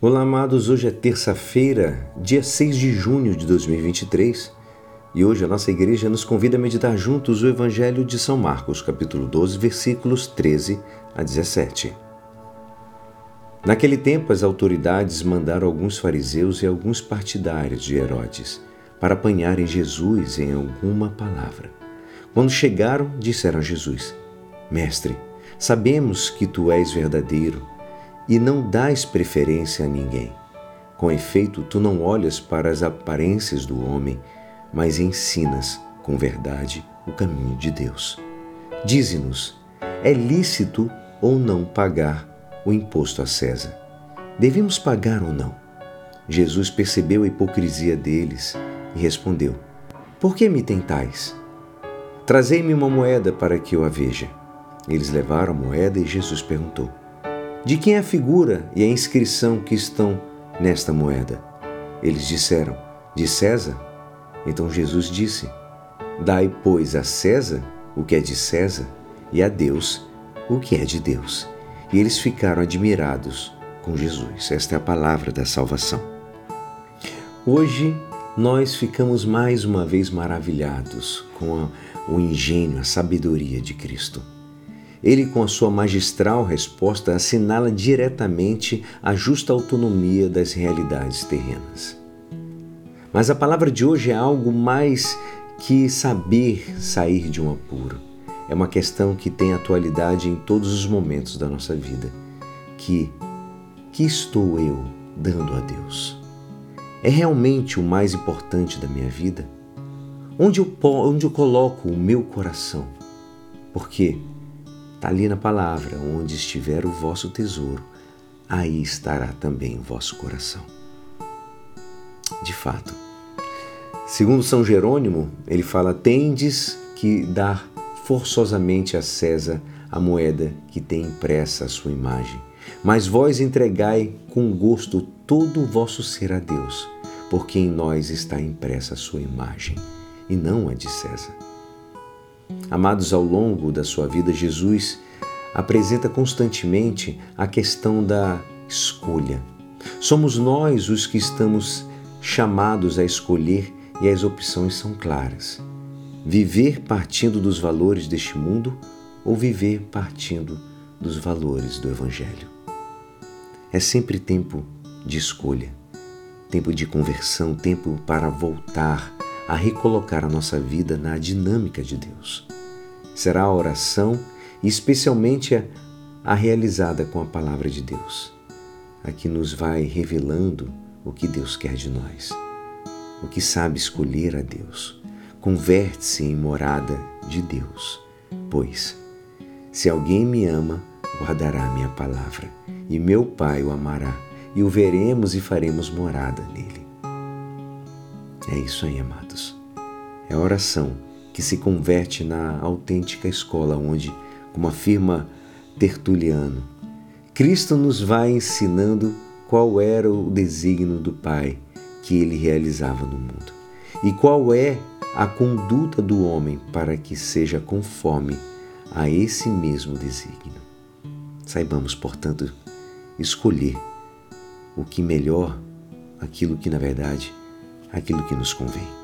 Olá, amados. Hoje é terça-feira, dia 6 de junho de 2023, e hoje a nossa igreja nos convida a meditar juntos o Evangelho de São Marcos, capítulo 12, versículos 13 a 17. Naquele tempo, as autoridades mandaram alguns fariseus e alguns partidários de Herodes para apanharem Jesus em alguma palavra. Quando chegaram, disseram a Jesus: Mestre, sabemos que tu és verdadeiro e não dás preferência a ninguém. Com efeito, tu não olhas para as aparências do homem, mas ensinas com verdade o caminho de Deus. Dize-nos: é lícito ou não pagar o imposto a César? Devemos pagar ou não? Jesus percebeu a hipocrisia deles e respondeu: Por que me tentais? Trazei-me uma moeda para que eu a veja. Eles levaram a moeda e Jesus perguntou: de quem é a figura e a inscrição que estão nesta moeda? Eles disseram: De César. Então Jesus disse: Dai, pois, a César o que é de César e a Deus o que é de Deus. E eles ficaram admirados com Jesus. Esta é a palavra da salvação. Hoje nós ficamos mais uma vez maravilhados com a, o engenho, a sabedoria de Cristo. Ele, com a sua magistral resposta, assinala diretamente a justa autonomia das realidades terrenas. Mas a palavra de hoje é algo mais que saber sair de um apuro. É uma questão que tem atualidade em todos os momentos da nossa vida. Que que estou eu dando a Deus? É realmente o mais importante da minha vida? Onde eu, onde eu coloco o meu coração? Porque Está ali na palavra: onde estiver o vosso tesouro, aí estará também o vosso coração. De fato. Segundo São Jerônimo, ele fala: tendes que dar forçosamente a César a moeda que tem impressa a sua imagem, mas vós entregai com gosto todo o vosso ser a Deus, porque em nós está impressa a sua imagem, e não a de César. Amados, ao longo da sua vida, Jesus apresenta constantemente a questão da escolha. Somos nós os que estamos chamados a escolher e as opções são claras. Viver partindo dos valores deste mundo ou viver partindo dos valores do Evangelho. É sempre tempo de escolha, tempo de conversão, tempo para voltar a recolocar a nossa vida na dinâmica de Deus. Será a oração, especialmente a, a realizada com a palavra de Deus, a que nos vai revelando o que Deus quer de nós. O que sabe escolher a Deus, converte-se em morada de Deus, pois, se alguém me ama, guardará a minha palavra, e meu Pai o amará, e o veremos e faremos morada nele. É isso aí, amados. É a oração que se converte na autêntica escola onde, como afirma Tertuliano, Cristo nos vai ensinando qual era o desígnio do Pai que ele realizava no mundo e qual é a conduta do homem para que seja conforme a esse mesmo desígnio. Saibamos, portanto, escolher o que melhor, aquilo que na verdade aquilo que nos convém.